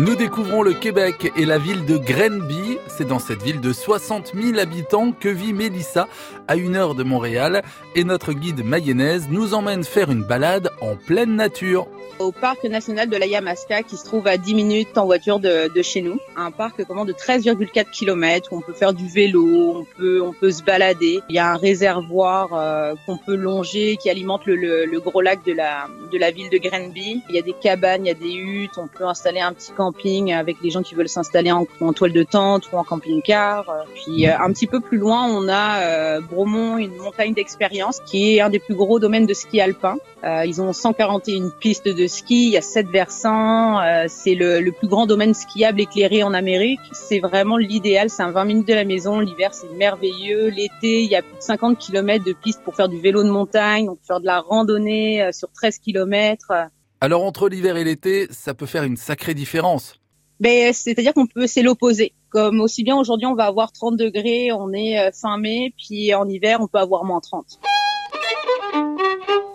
Nous découvrons le Québec et la ville de Grenby. C'est dans cette ville de 60 000 habitants que vit Mélissa, à une heure de Montréal. Et notre guide mayonnaise nous emmène faire une balade en pleine nature. Au parc national de la Yamaska, qui se trouve à 10 minutes en voiture de, chez nous. Un parc comment, de 13,4 km où on peut faire du vélo, on peut, se balader. Il y a un réservoir euh, qu'on peut longer qui alimente le, gros lac de la, de la ville de Grenby. Il y a des cabanes, il y a des huttes, on peut installer un petit camping avec les gens qui veulent s'installer en, toile de tente ou en camping-car. Puis euh, un petit peu plus loin, on a euh, Bromont, une montagne d'expérience qui est un des plus gros domaines de ski alpin. Euh, ils ont 141 pistes de ski, il y a 7 versants, euh, c'est le, le, plus grand domaine skiable éclairé en Amérique. C'est vraiment l'idéal, c'est un 20 minutes de la maison, l'hiver c'est merveilleux, l'été il y a plus de 50 km de pistes pour faire du vélo de montagne, on peut faire de la randonnée sur 13 km. Alors entre l'hiver et l'été, ça peut faire une sacrée différence. Ben, c'est-à-dire qu'on peut, c'est l'opposé. Comme aussi bien aujourd'hui, on va avoir 30 degrés, on est fin mai, puis en hiver, on peut avoir moins 30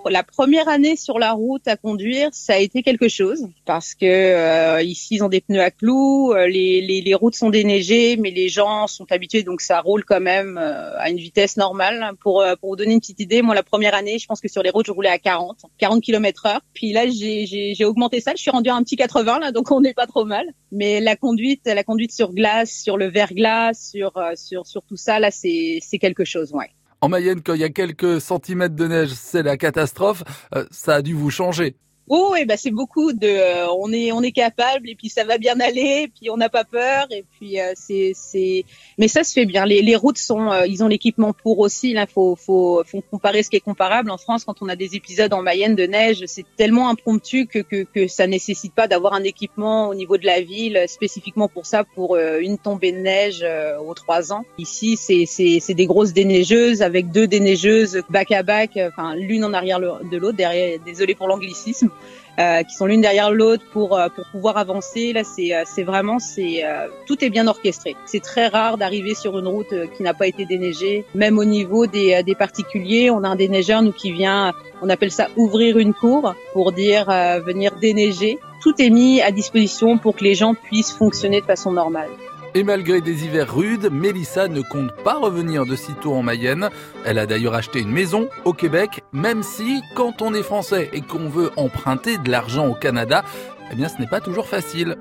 la première année sur la route à conduire, ça a été quelque chose parce que euh, ici ils ont des pneus à clous, euh, les, les, les, routes sont déneigées, mais les gens sont habitués donc ça roule quand même euh, à une vitesse normale. Pour pour vous donner une petite idée, moi la première année, je pense que sur les routes je roulais à 40, 40 km/h. Puis là j'ai augmenté ça, je suis rendu à un petit 80 là, donc on n'est pas trop mal. Mais la conduite, la conduite sur glace, sur le verglas, sur sur sur tout ça là, c'est c'est quelque chose, ouais. En Mayenne, quand il y a quelques centimètres de neige, c'est la catastrophe. Euh, ça a dû vous changer. Oh, et ben c'est beaucoup de, euh, on est on est capable et puis ça va bien aller, et puis on n'a pas peur et puis euh, c'est c'est, mais ça se fait bien. Les, les routes sont, euh, ils ont l'équipement pour aussi. Là, faut faut faut comparer ce qui est comparable. En France, quand on a des épisodes en Mayenne de neige, c'est tellement impromptu que que que ça nécessite pas d'avoir un équipement au niveau de la ville spécifiquement pour ça, pour une tombée de neige aux trois ans. Ici, c'est c'est c'est des grosses déneigeuses avec deux déneigeuses back à back, enfin l'une en arrière de l'autre. Derrière, désolé pour l'anglicisme. Euh, qui sont l'une derrière l'autre pour euh, pour pouvoir avancer. Là, c'est euh, c'est vraiment c'est tout est bien orchestré. C'est très rare d'arriver sur une route qui n'a pas été déneigée. Même au niveau des des particuliers, on a un déneigeur nous qui vient, on appelle ça ouvrir une cour pour dire venir déneiger. Tout est mis à disposition pour que les gens puissent fonctionner de façon normale. Et malgré des hivers rudes, Mélissa ne compte pas revenir de sitôt en Mayenne. Elle a d'ailleurs acheté une maison au Québec, même si, quand on est français et qu'on veut emprunter de l'argent au Canada, eh bien ce n'est pas toujours facile.